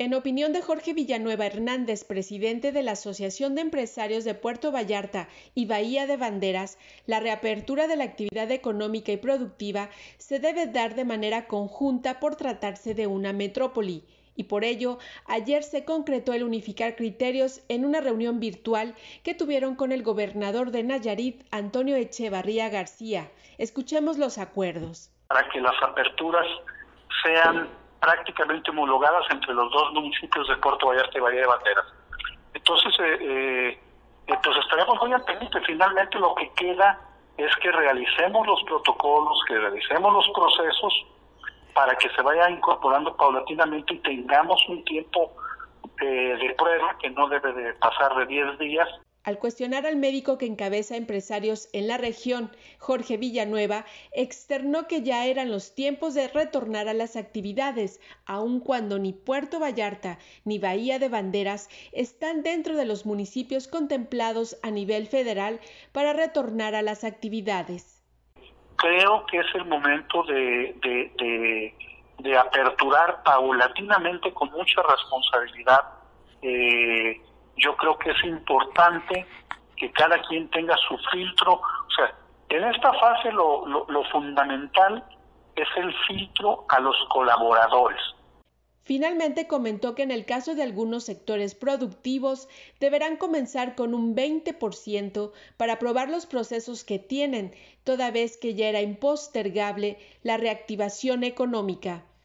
En opinión de Jorge Villanueva Hernández, presidente de la Asociación de Empresarios de Puerto Vallarta y Bahía de Banderas, la reapertura de la actividad económica y productiva se debe dar de manera conjunta por tratarse de una metrópoli y por ello ayer se concretó el unificar criterios en una reunión virtual que tuvieron con el gobernador de Nayarit, Antonio Echevarría García. Escuchemos los acuerdos. Para que las aperturas sean prácticamente homologadas entre los dos municipios de Puerto Vallarta y Bahía de Banderas. Entonces, eh, eh, eh, pues estaremos muy atentos. Finalmente lo que queda es que realicemos los protocolos, que realicemos los procesos para que se vaya incorporando paulatinamente y tengamos un tiempo de prueba que no debe de pasar de 10 días al cuestionar al médico que encabeza empresarios en la región, Jorge Villanueva, externó que ya eran los tiempos de retornar a las actividades, aun cuando ni Puerto Vallarta ni Bahía de Banderas están dentro de los municipios contemplados a nivel federal para retornar a las actividades. Creo que es el momento de, de, aperturar paulatinamente con mucha responsabilidad. Eh, yo creo que es importante que cada quien tenga su filtro. O sea, en esta fase lo, fundamental es el filtro a los colaboradores. Finalmente comentó que en el caso de algunos sectores productivos deberán comenzar con un 20% para probar los procesos que tienen, toda vez que ya era impostergable la reactivación económica.